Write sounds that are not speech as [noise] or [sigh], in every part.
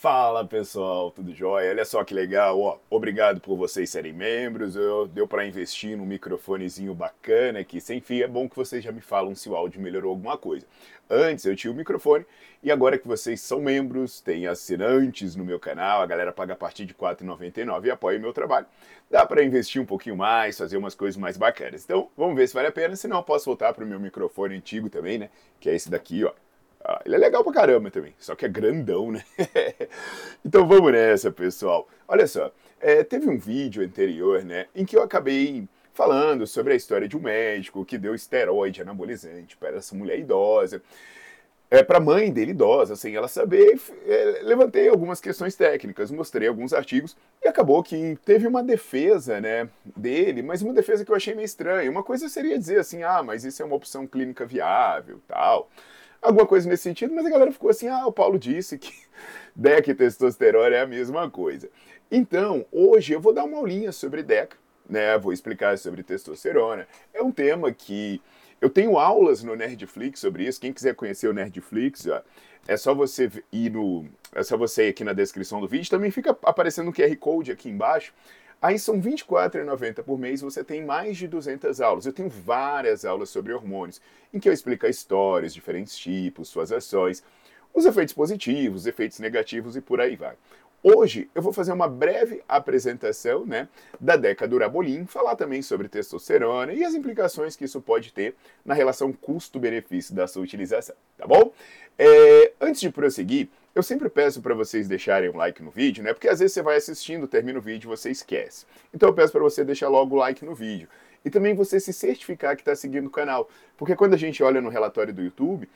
Fala pessoal, tudo jóia? Olha só que legal, ó. Obrigado por vocês serem membros. Eu, deu para investir num microfonezinho bacana aqui sem fio. É bom que vocês já me falam se o áudio melhorou alguma coisa. Antes eu tinha o microfone e agora que vocês são membros, têm assinantes no meu canal, a galera paga a partir de R$ 4,99 e apoia o meu trabalho. Dá para investir um pouquinho mais, fazer umas coisas mais bacanas. Então, vamos ver se vale a pena. Se não, posso voltar para o meu microfone antigo também, né? Que é esse daqui, ó ele é legal pra caramba também, só que é grandão, né? [laughs] então vamos nessa, pessoal. Olha só, é, teve um vídeo anterior, né, em que eu acabei falando sobre a história de um médico que deu esteroide anabolizante para essa mulher idosa. É, para a mãe dele idosa, sem ela saber, é, levantei algumas questões técnicas, mostrei alguns artigos e acabou que teve uma defesa né, dele, mas uma defesa que eu achei meio estranha. Uma coisa seria dizer assim, ah, mas isso é uma opção clínica viável, tal alguma coisa nesse sentido, mas a galera ficou assim: ah, o Paulo disse que [laughs] DECA e testosterona é a mesma coisa. Então, hoje eu vou dar uma aulinha sobre DECA, né? Vou explicar sobre testosterona. É um tema que eu tenho aulas no Nerdflix sobre isso. Quem quiser conhecer o Nerdflix, ó, é só você ir no. É só você ir aqui na descrição do vídeo. Também fica aparecendo um QR Code aqui embaixo. Aí são R$ 24,90 por mês, você tem mais de 200 aulas. Eu tenho várias aulas sobre hormônios, em que eu explico a história, os diferentes tipos, suas ações, os efeitos positivos, os efeitos negativos e por aí vai. Hoje eu vou fazer uma breve apresentação né, da Deca Durabolin, falar também sobre testosterona e as implicações que isso pode ter na relação custo-benefício da sua utilização, tá bom? É, antes de prosseguir, eu sempre peço para vocês deixarem um like no vídeo, né? Porque às vezes você vai assistindo, termina o vídeo e você esquece. Então eu peço para você deixar logo o like no vídeo. E também você se certificar que está seguindo o canal. Porque quando a gente olha no relatório do YouTube,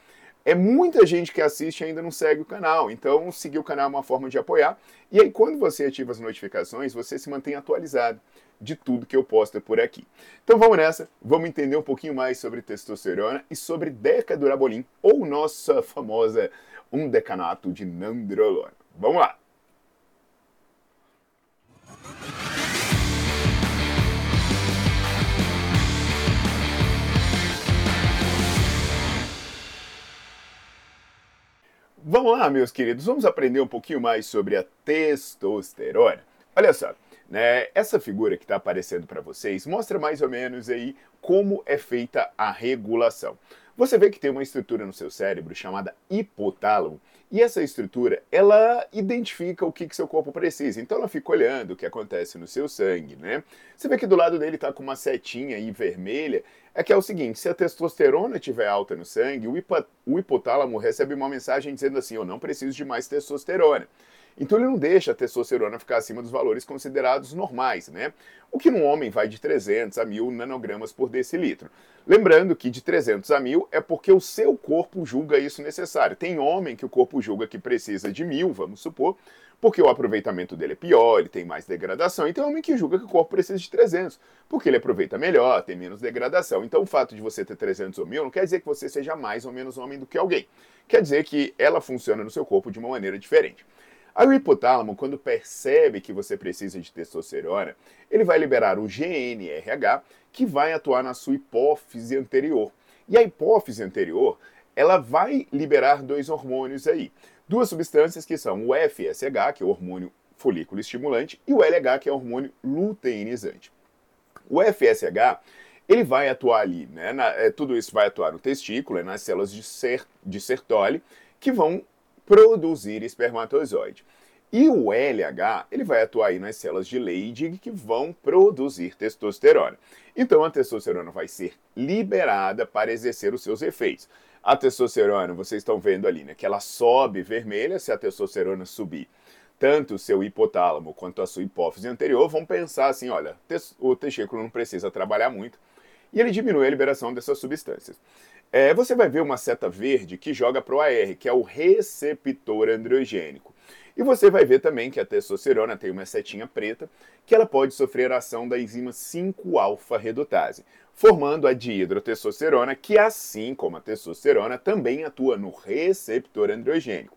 é muita gente que assiste e ainda não segue o canal. Então, seguir o canal é uma forma de apoiar. E aí, quando você ativa as notificações, você se mantém atualizado de tudo que eu posto por aqui. Então vamos nessa, vamos entender um pouquinho mais sobre testosterona e sobre decadurabolin, ou nossa famosa um decanato de nandrolona. Vamos lá! Vamos lá, meus queridos, vamos aprender um pouquinho mais sobre a testosterona. Olha só, né, essa figura que está aparecendo para vocês mostra mais ou menos aí como é feita a regulação. Você vê que tem uma estrutura no seu cérebro chamada hipotálamo, e essa estrutura, ela identifica o que, que seu corpo precisa. Então ela fica olhando o que acontece no seu sangue, né? Você vê que do lado dele está com uma setinha aí vermelha, é que é o seguinte, se a testosterona estiver alta no sangue, o, o hipotálamo recebe uma mensagem dizendo assim, eu não preciso de mais testosterona. Então ele não deixa a testosterona ficar acima dos valores considerados normais, né? O que num homem vai de 300 a 1000 nanogramas por decilitro. Lembrando que de 300 a 1000 é porque o seu corpo julga isso necessário. Tem homem que o corpo julga que precisa de 1000, vamos supor, porque o aproveitamento dele é pior, ele tem mais degradação. E tem homem que julga que o corpo precisa de 300, porque ele aproveita melhor, tem menos degradação. Então o fato de você ter 300 ou 1000 não quer dizer que você seja mais ou menos homem do que alguém. Quer dizer que ela funciona no seu corpo de uma maneira diferente. Aí o hipotálamo, quando percebe que você precisa de testosterona, ele vai liberar o GNRH, que vai atuar na sua hipófise anterior. E a hipófise anterior, ela vai liberar dois hormônios aí. Duas substâncias que são o FSH, que é o hormônio folículo estimulante, e o LH, que é o hormônio luteinizante. O FSH, ele vai atuar ali, né? Na, é, tudo isso vai atuar no testículo, é, nas células de, ser, de Sertoli, que vão produzir espermatozoide. E o LH, ele vai atuar aí nas células de Leydig que vão produzir testosterona. Então a testosterona vai ser liberada para exercer os seus efeitos. A testosterona, vocês estão vendo ali, né, que ela sobe vermelha se a testosterona subir. Tanto o seu hipotálamo quanto a sua hipófise anterior vão pensar assim, olha, o testículo não precisa trabalhar muito, e ele diminui a liberação dessas substâncias. É, você vai ver uma seta verde que joga para o AR, que é o receptor androgênico. E você vai ver também que a testosterona tem uma setinha preta, que ela pode sofrer a ação da enzima 5-alfa-redutase, formando a dihidrotestosterona, que assim como a testosterona também atua no receptor androgênico.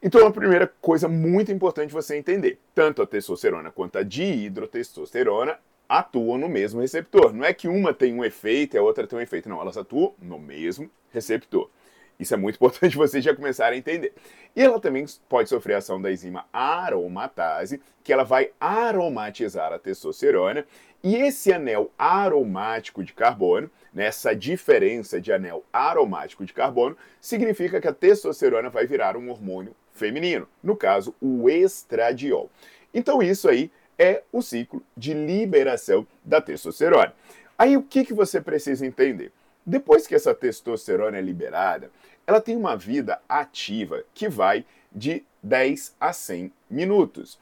Então, a primeira coisa muito importante você entender, tanto a testosterona quanto a dihidrotestosterona atuam no mesmo receptor. Não é que uma tem um efeito e a outra tem um efeito, não, elas atuam no mesmo receptor. Isso é muito [laughs] importante vocês já começarem a entender. E ela também pode sofrer a ação da enzima aromatase, que ela vai aromatizar a testosterona. E esse anel aromático de carbono, nessa né, diferença de anel aromático de carbono, significa que a testosterona vai virar um hormônio feminino, no caso, o estradiol. Então isso aí é o ciclo de liberação da testosterona. Aí o que, que você precisa entender? Depois que essa testosterona é liberada, ela tem uma vida ativa que vai de 10 a 100 minutos.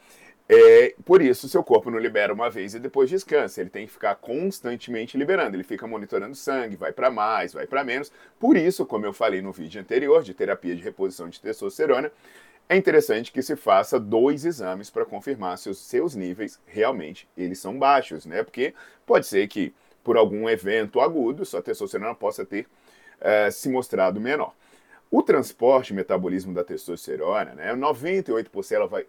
É, por isso, seu corpo não libera uma vez e depois descansa. Ele tem que ficar constantemente liberando. Ele fica monitorando sangue, vai para mais, vai para menos. Por isso, como eu falei no vídeo anterior de terapia de reposição de testosterona, é interessante que se faça dois exames para confirmar se os seus níveis realmente eles são baixos, né? Porque pode ser que por algum evento agudo, sua testosterona possa ter uh, se mostrado menor. O transporte e metabolismo da testosterona, né, 98% ela vai,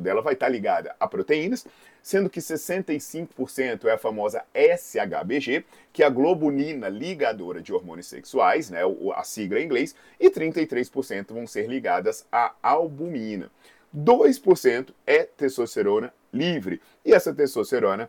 dela vai estar ligada a proteínas, sendo que 65% é a famosa SHBG, que é a globulina ligadora de hormônios sexuais, né, a sigla em inglês, e 33% vão ser ligadas à albumina. 2% é testosterona livre, e essa testosterona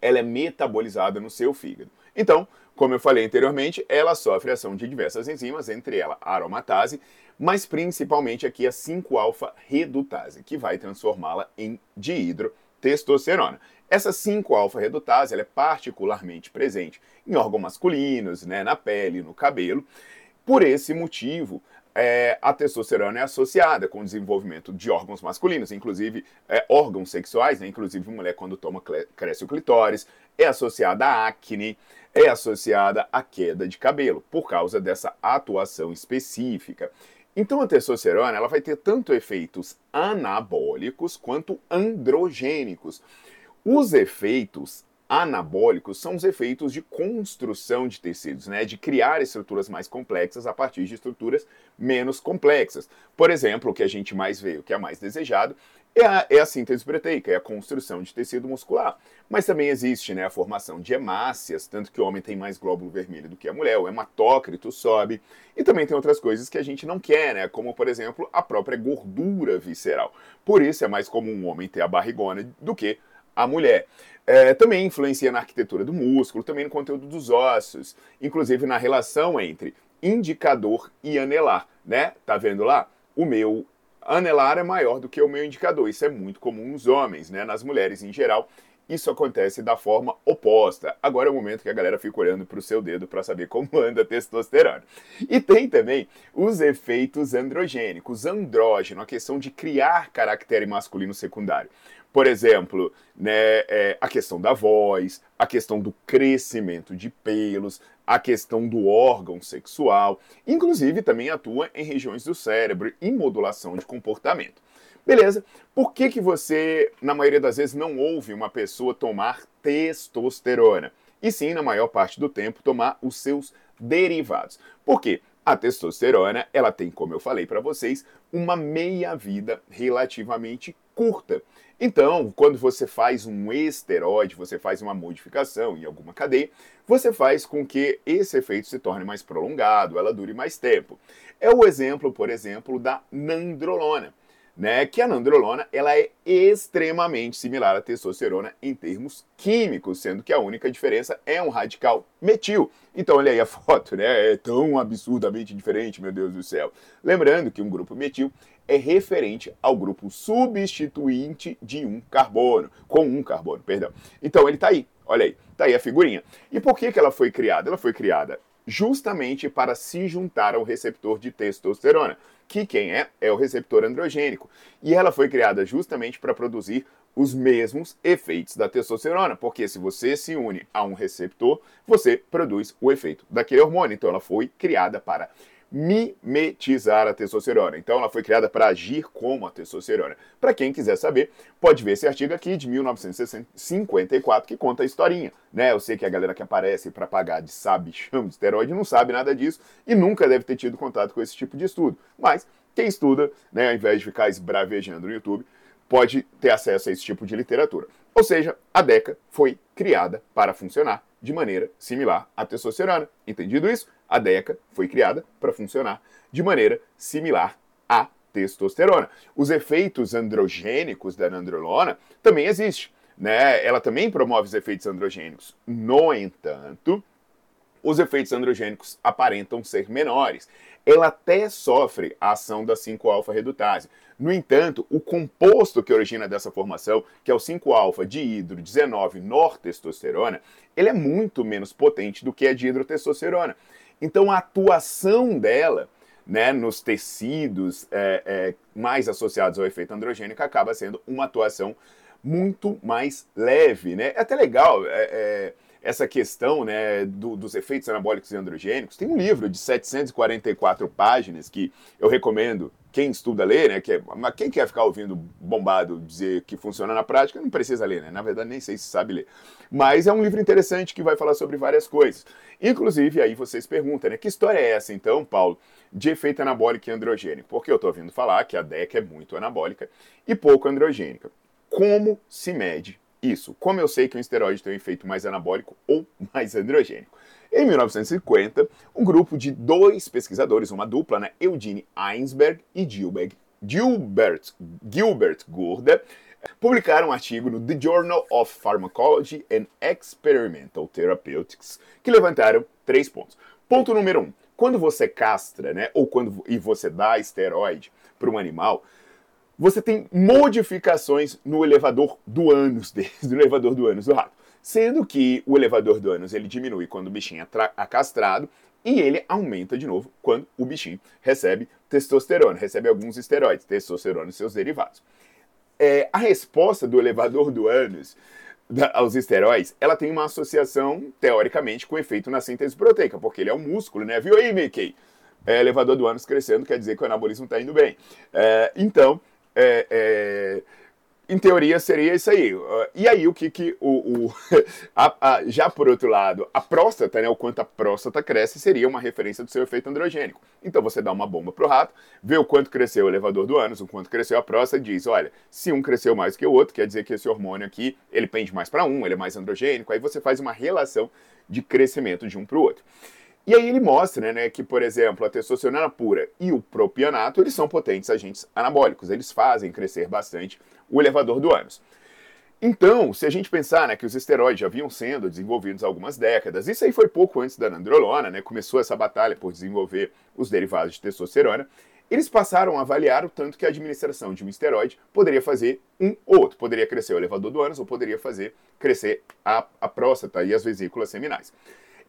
ela é metabolizada no seu fígado. Então, como eu falei anteriormente, ela sofre ação de diversas enzimas, entre elas a aromatase, mas principalmente aqui a 5-alfa-redutase, que vai transformá-la em dihidrotestosterona. Essa 5-alfa-redutase é particularmente presente em órgãos masculinos, né, na pele, no cabelo. Por esse motivo, é, a testosterona é associada com o desenvolvimento de órgãos masculinos, inclusive é, órgãos sexuais, né? inclusive mulher quando toma cresce o clitóris, é associada a acne, é associada à queda de cabelo, por causa dessa atuação específica. Então a testosterona ela vai ter tanto efeitos anabólicos quanto androgênicos. Os efeitos anabólicos são os efeitos de construção de tecidos, né, de criar estruturas mais complexas a partir de estruturas menos complexas. Por exemplo, o que a gente mais vê, o que é mais desejado, é a, é a síntese proteica, é a construção de tecido muscular. Mas também existe né, a formação de hemácias, tanto que o homem tem mais glóbulo vermelho do que a mulher, o hematócrito sobe. E também tem outras coisas que a gente não quer, né, como, por exemplo, a própria gordura visceral. Por isso é mais comum um homem ter a barrigona do que a mulher. É, também influencia na arquitetura do músculo, também no conteúdo dos ossos, inclusive na relação entre indicador e anelar, né? Tá vendo lá? O meu anelar é maior do que o meu indicador. Isso é muito comum nos homens, né? Nas mulheres em geral, isso acontece da forma oposta. Agora é o momento que a galera fica olhando para o seu dedo para saber como [laughs] anda a testosterona. E tem também os efeitos androgênicos, andrógeno, a questão de criar caractere masculino secundário. Por exemplo, né, é, a questão da voz, a questão do crescimento de pelos, a questão do órgão sexual, inclusive também atua em regiões do cérebro e modulação de comportamento. Beleza? Por que, que você, na maioria das vezes, não ouve uma pessoa tomar testosterona? E sim, na maior parte do tempo, tomar os seus derivados. Por quê? A testosterona, ela tem, como eu falei para vocês, uma meia-vida relativamente curta. Então, quando você faz um esteroide, você faz uma modificação em alguma cadeia, você faz com que esse efeito se torne mais prolongado, ela dure mais tempo. É o exemplo, por exemplo, da nandrolona. Né, que a nandrolona ela é extremamente similar à testosterona em termos químicos, sendo que a única diferença é um radical metil. Então olha aí a [laughs] foto, né? É tão absurdamente diferente, meu Deus do céu. Lembrando que um grupo metil é referente ao grupo substituinte de um carbono, com um carbono, perdão. Então ele está aí, olha aí, está aí a figurinha. E por que, que ela foi criada? Ela foi criada justamente para se juntar ao receptor de testosterona que quem é é o receptor androgênico. E ela foi criada justamente para produzir os mesmos efeitos da testosterona, porque se você se une a um receptor, você produz o efeito daquele hormônio. Então ela foi criada para mimetizar a testosterona. Então ela foi criada para agir como a testosterona. Para quem quiser saber, pode ver esse artigo aqui de 1954 que conta a historinha, né? Eu sei que a galera que aparece para pagar de sabichão de esteroide não sabe nada disso e nunca deve ter tido contato com esse tipo de estudo. Mas quem estuda, né, ao invés de ficar esbravejando no YouTube, pode ter acesso a esse tipo de literatura. Ou seja, a DECA foi criada para funcionar de maneira similar à testosterona. Entendido isso? A DECA foi criada para funcionar de maneira similar à testosterona. Os efeitos androgênicos da nandrolona também existem. Né? Ela também promove os efeitos androgênicos. No entanto, os efeitos androgênicos aparentam ser menores. Ela até sofre a ação da 5-alfa-redutase. No entanto, o composto que origina dessa formação, que é o 5-alfa hidro 19 nortestosterona, ele é muito menos potente do que a hidrotestosterona. Então, a atuação dela né, nos tecidos é, é, mais associados ao efeito androgênico acaba sendo uma atuação muito mais leve. Né? É até legal. É, é essa questão né, do, dos efeitos anabólicos e androgênicos. Tem um livro de 744 páginas que eu recomendo quem estuda ler, né? Que é, mas quem quer ficar ouvindo bombado dizer que funciona na prática, não precisa ler, né? Na verdade, nem sei se sabe ler. Mas é um livro interessante que vai falar sobre várias coisas. Inclusive, aí vocês perguntam, né? Que história é essa, então, Paulo, de efeito anabólico e androgênico? Porque eu estou ouvindo falar que a DEC é muito anabólica e pouco androgênica. Como se mede isso. Como eu sei que um esteroide tem um efeito mais anabólico ou [laughs] mais androgênico? Em 1950, um grupo de dois pesquisadores, uma dupla, né, Eugene Einsberg e Gilbert, Gilbert, Gilbert Gurda, publicaram um artigo no The Journal of Pharmacology and Experimental Therapeutics que levantaram três pontos. Ponto número um: quando você castra, né, ou quando e você dá esteroide para um animal, você tem modificações no elevador do ânus, [laughs] no elevador do ânus do rato. Sendo que o elevador do ânus ele diminui quando o bichinho é castrado e ele aumenta de novo quando o bichinho recebe testosterona, recebe alguns esteroides, testosterona e seus derivados. É, a resposta do elevador do ânus aos esteroides, ela tem uma associação, teoricamente, com efeito na síntese proteica, porque ele é um músculo, né? Viu aí, Mickey? É, elevador do ânus crescendo quer dizer que o anabolismo está indo bem. É, então, é, é, em teoria seria isso aí. E aí o que que o, o [laughs] a, a, já por outro lado, a próstata, né, o quanto a próstata cresce seria uma referência do seu efeito androgênico. Então você dá uma bomba pro rato, vê o quanto cresceu o elevador do ânus, o quanto cresceu a próstata, e diz, olha, se um cresceu mais que o outro, quer dizer que esse hormônio aqui, ele pende mais para um, ele é mais androgênico, aí você faz uma relação de crescimento de um para o outro. E aí ele mostra né, que, por exemplo, a testosterona pura e o propianato, eles são potentes agentes anabólicos, eles fazem crescer bastante o elevador do ânus. Então, se a gente pensar né, que os esteroides já vinham sendo desenvolvidos há algumas décadas, isso aí foi pouco antes da nandrolona, né, começou essa batalha por desenvolver os derivados de testosterona, eles passaram a avaliar o tanto que a administração de um esteroide poderia fazer um ou outro. Poderia crescer o elevador do ânus ou poderia fazer crescer a, a próstata e as vesículas seminais.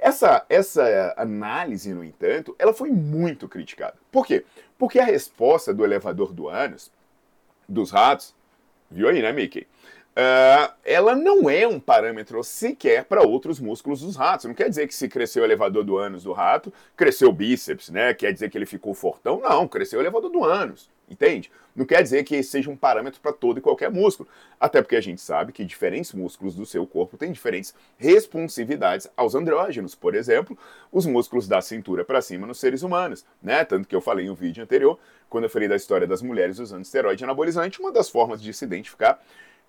Essa, essa análise, no entanto, ela foi muito criticada. Por quê? Porque a resposta do elevador do ânus, dos ratos, viu aí, né, Mickey? Uh, ela não é um parâmetro sequer para outros músculos dos ratos. Não quer dizer que se cresceu o elevador do ânus do rato, cresceu o bíceps, né? Quer dizer que ele ficou fortão? Não, cresceu o elevador do ânus. Entende? Não quer dizer que seja um parâmetro para todo e qualquer músculo. Até porque a gente sabe que diferentes músculos do seu corpo têm diferentes responsividades aos andrógenos. Por exemplo, os músculos da cintura para cima nos seres humanos. Né? Tanto que eu falei um vídeo anterior, quando eu falei da história das mulheres usando esteroide anabolizante, uma das formas de se identificar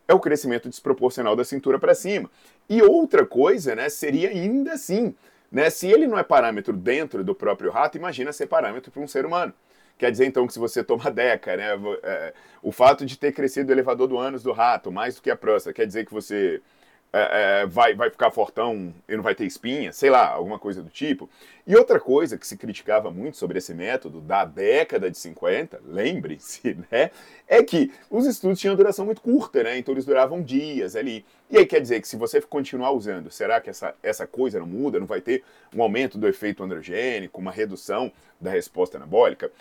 é o crescimento desproporcional da cintura para cima. E outra coisa né, seria ainda assim. Né, se ele não é parâmetro dentro do próprio rato, imagina ser parâmetro para um ser humano. Quer dizer então que se você toma [laughs] DECA, né, é, o fato de ter crescido o elevador do ânus do rato mais do que a próstata, quer dizer que você é, é, vai, vai ficar fortão e não vai ter espinha, sei lá, alguma coisa do tipo. E outra coisa que se criticava muito sobre esse método da década de 50, lembre-se, [laughs] né, é que os estudos tinham duração muito curta, né, então eles duravam dias ali. E aí quer dizer que se você continuar usando, será que essa, essa coisa não muda? Não vai ter um aumento do efeito androgênico, uma redução da resposta anabólica?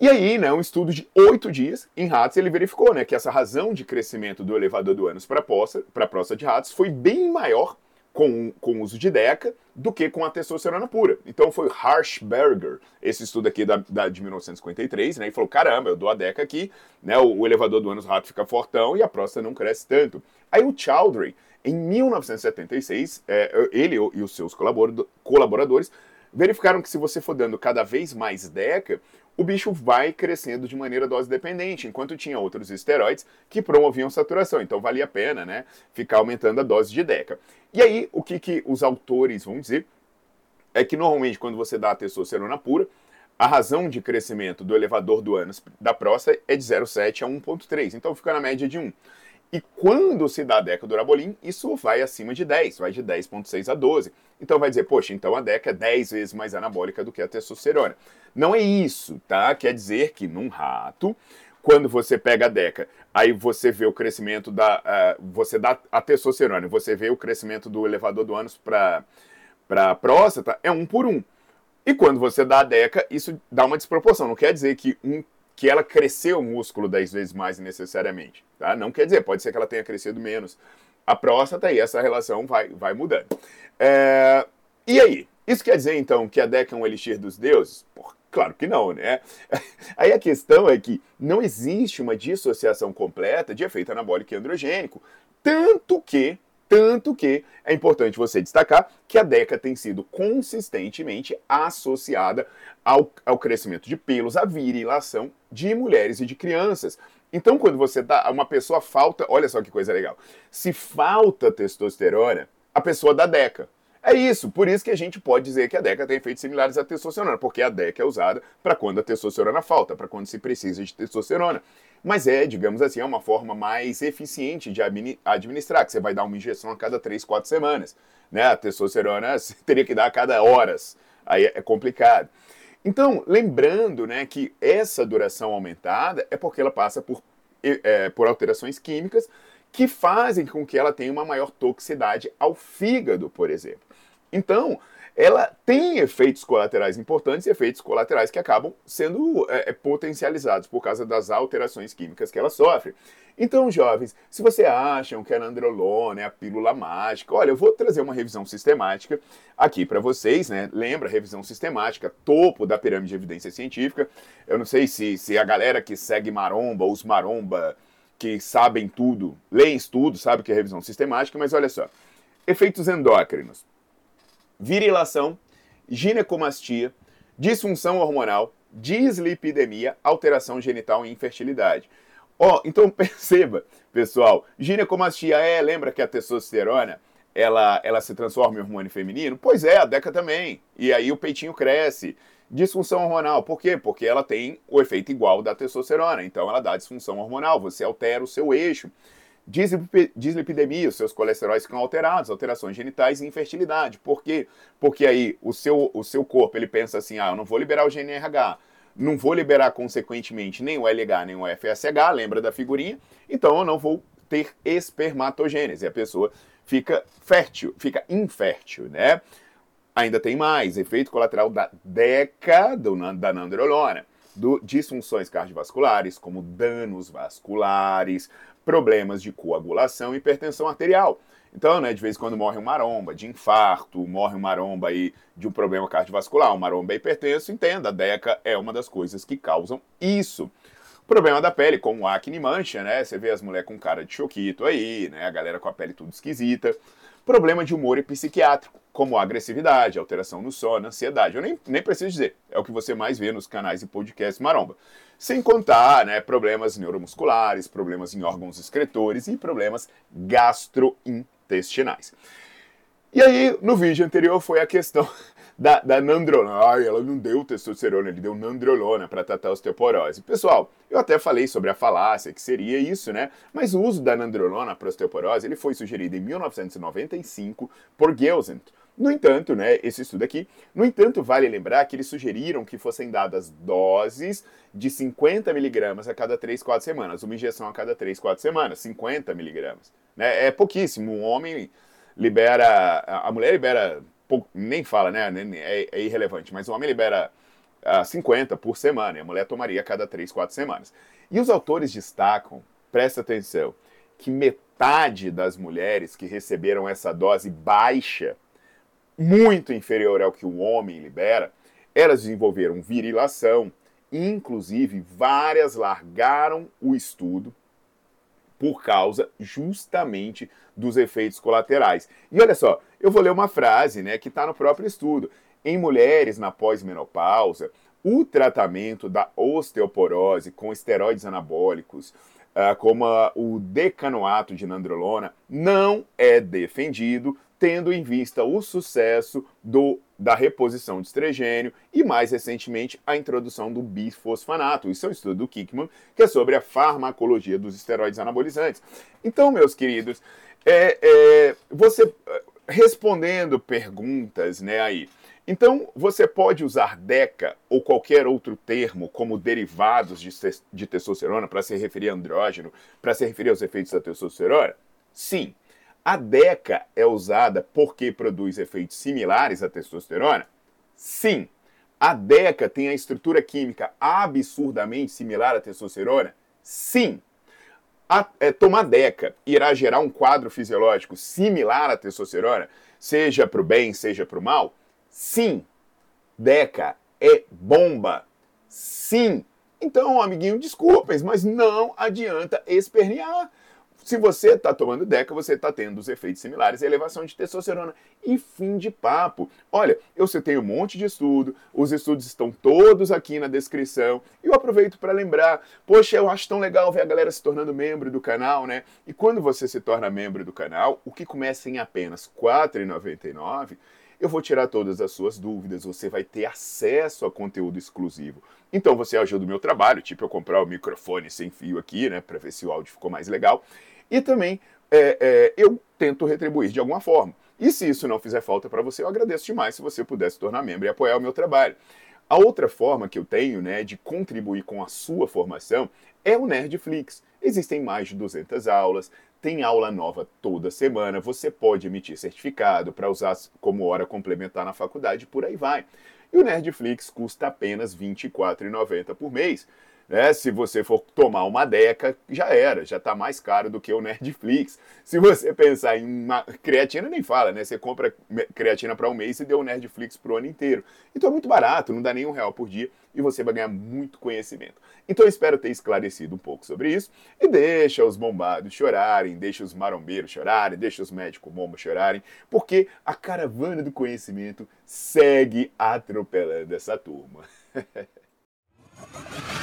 E aí, né, um estudo de oito dias em ratos, ele verificou né, que essa razão de crescimento do elevador do ânus para a próstata de ratos foi bem maior com, com o uso de DECA do que com a testosterona pura. Então foi Harshberger, esse estudo aqui da, da, de 1953, né, e falou, caramba, eu dou a DECA aqui, né, o, o elevador do ânus rato fica fortão e a próstata não cresce tanto. Aí o Chowdhury, em 1976, é, ele e os seus colaboradores verificaram que se você for dando cada vez mais DECA, o bicho vai crescendo de maneira dose dependente, enquanto tinha outros esteroides que promoviam saturação. Então valia a pena, né, ficar aumentando a dose de DECA. E aí, o que, que os autores vão dizer é que normalmente quando você dá a testosterona pura, a razão de crescimento do elevador do ânus da próstata é de 0,7 a 1,3, então fica na média de 1. E quando se dá a DECA do Urabolim, isso vai acima de 10, vai de 10,6 a 12. Então vai dizer, poxa, então a DECA é 10 vezes mais anabólica do que a testosterona. Não é isso, tá? Quer dizer que num rato, quando você pega a DECA, aí você vê o crescimento da. Uh, você dá a testosterona, você vê o crescimento do elevador do ânus para a próstata, é um por um. E quando você dá a DECA, isso dá uma desproporção. Não quer dizer que um que ela cresceu o músculo 10 vezes mais necessariamente. Tá? Não quer dizer, pode ser que ela tenha crescido menos a próstata e essa relação vai, vai mudando. É, e aí? Isso quer dizer então que a Deca é um elixir dos deuses? Por, claro que não, né? [laughs] Aí a questão é que não existe uma dissociação completa de efeito anabólico e androgênico, tanto que tanto que é importante você destacar que a DECA tem sido consistentemente associada ao, ao crescimento de pelos, à virilação de mulheres e de crianças. Então, quando você dá, uma pessoa falta, olha só que coisa legal. Se falta testosterona, a pessoa dá DECA. É isso, por isso que a gente pode dizer que a DECA tem efeitos similares à testosterona, porque a DECA é usada para quando a testosterona falta, para quando se precisa de testosterona. Mas é, digamos assim, é uma forma mais eficiente de administrar, que você vai dar uma injeção a cada 3, 4 semanas. Né? A testosterona você teria que dar a cada horas, aí é complicado. Então, lembrando né, que essa duração aumentada é porque ela passa por, é, por alterações químicas que fazem com que ela tenha uma maior toxicidade ao fígado, por exemplo. Então, ela tem efeitos colaterais importantes e efeitos colaterais que acabam sendo é, é, potencializados por causa das alterações químicas que ela sofre. Então, jovens, se você acham que a nandrolona é a pílula mágica, olha, eu vou trazer uma revisão sistemática aqui para vocês, né? Lembra, revisão sistemática, topo da pirâmide de evidência científica. Eu não sei se, se a galera que segue maromba, os maromba que sabem tudo, leem tudo, sabe que é revisão sistemática, mas olha só. Efeitos endócrinos virilação, ginecomastia, disfunção hormonal, dislipidemia, alteração genital e infertilidade. Ó, oh, então [laughs] perceba, pessoal, ginecomastia é, lembra que a testosterona ela, ela se transforma em hormônio feminino? Pois é, a DECA também. E aí o peitinho cresce. Disfunção hormonal, por quê? Porque ela tem o efeito igual da testosterona, então ela dá disfunção hormonal, você altera o seu eixo. Dislipidemia, os seus colesteróis ficam alterados, alterações genitais e infertilidade. Por quê? Porque aí o seu, o seu corpo ele pensa assim: ah, eu não vou liberar o GNRH, não vou liberar consequentemente nem o LH nem o FSH, lembra da figurinha? Então eu não vou ter espermatogênese. A pessoa fica fértil, fica infértil, né? Ainda tem mais, efeito colateral da DECA, do, da nandrolona, do disfunções cardiovasculares, como danos vasculares, problemas de coagulação e hipertensão arterial. Então, né, de vez em quando morre um maromba de infarto, morre um maromba aí de um problema cardiovascular, um maromba hipertenso, entenda, a DECA é uma das coisas que causam isso. Problema da pele, como acne mancha, né? Você vê as mulheres com cara de choquito aí, né? A galera com a pele tudo esquisita. Problema de humor e psiquiátrico, como agressividade, alteração no sono, ansiedade. Eu nem, nem preciso dizer, é o que você mais vê nos canais e podcasts maromba. Sem contar né, problemas neuromusculares, problemas em órgãos excretores e problemas gastrointestinais. E aí, no vídeo anterior foi a questão [laughs] da, da nandrolona. Ai, ela não deu testosterona, ele deu nandrolona para tratar a osteoporose. Pessoal, eu até falei sobre a falácia, que seria isso, né? Mas o uso da nandrolona para osteoporose, ele foi sugerido em 1995 por Gelsent. No entanto, né, esse estudo aqui, no entanto, vale lembrar que eles sugeriram que fossem dadas doses de 50 miligramas a cada 3, 4 semanas, uma injeção a cada 3, 4 semanas, 50 miligramas. Né? É pouquíssimo, um homem libera, a mulher libera, nem fala, né, é, é irrelevante, mas o homem libera uh, ah, 50 por semana, e a mulher tomaria a cada 3, 4 semanas. E os autores destacam, presta atenção, que metade das mulheres que receberam essa dose baixa muito inferior ao que o homem libera, elas desenvolveram virilação, inclusive várias largaram o estudo por causa justamente dos efeitos colaterais. E olha só, eu vou ler uma frase né, que está no próprio estudo. Em mulheres na pós-menopausa, o tratamento da osteoporose com esteroides anabólicos, uh, como o decanoato de nandrolona, não é defendido tendo em vista o sucesso do, da reposição de estrogênio e, mais recentemente, a introdução do bisfosfanato. Isso é um estudo do Kickman, que é sobre a farmacologia dos esteroides anabolizantes. Então, meus queridos, é, é, você respondendo perguntas né, aí. Então, você pode usar DECA ou qualquer outro termo como derivados de, de testosterona para se referir a andrógeno, para se referir aos efeitos da testosterona? Sim. A DECA é usada porque produz efeitos similares à testosterona? Sim. A DECA tem a estrutura química absurdamente similar à testosterona? Sim. A, é, tomar DECA irá gerar um quadro fisiológico similar à testosterona, seja para o bem, seja para o mal? Sim. DECA é bomba. Sim. Então, amiguinho, desculpem, mas não adianta espernear. Se você está tomando DECA, você está tendo os efeitos similares elevação de testosterona. E fim de papo. Olha, eu citei um monte de estudo, os estudos estão todos aqui na descrição. E eu aproveito para lembrar, poxa, eu acho tão legal ver a galera se tornando membro do canal, né? E quando você se torna membro do canal, o que começa em apenas R$ 4,99 eu vou tirar todas as suas dúvidas, você vai ter acesso a conteúdo exclusivo. Então você ajuda o meu trabalho, tipo eu comprar o microfone sem fio aqui, né, para ver se o áudio ficou mais legal. E também é, é, eu tento retribuir de alguma forma. E se isso não fizer falta para você, eu agradeço demais se você pudesse tornar membro e apoiar o meu trabalho. A outra forma que eu tenho né, de contribuir com a sua formação é o Nerdflix. Existem mais de 200 aulas, tem aula nova toda semana, você pode emitir certificado para usar como hora complementar na faculdade, por aí vai. E o Nerdflix custa apenas R$ 24,90 por mês. Né? Se você for tomar uma deca, já era, já está mais caro do que o Nerdflix. Se você pensar em uma creatina, nem fala, né? Você compra creatina para um mês e deu o Nerdflix para o ano inteiro. Então é muito barato, não dá nem um real por dia e você vai ganhar muito conhecimento. Então eu espero ter esclarecido um pouco sobre isso e deixa os bombados chorarem, deixa os marombeiros chorarem, deixa os médicos bombas chorarem, porque a caravana do conhecimento segue atropelando essa turma. [laughs]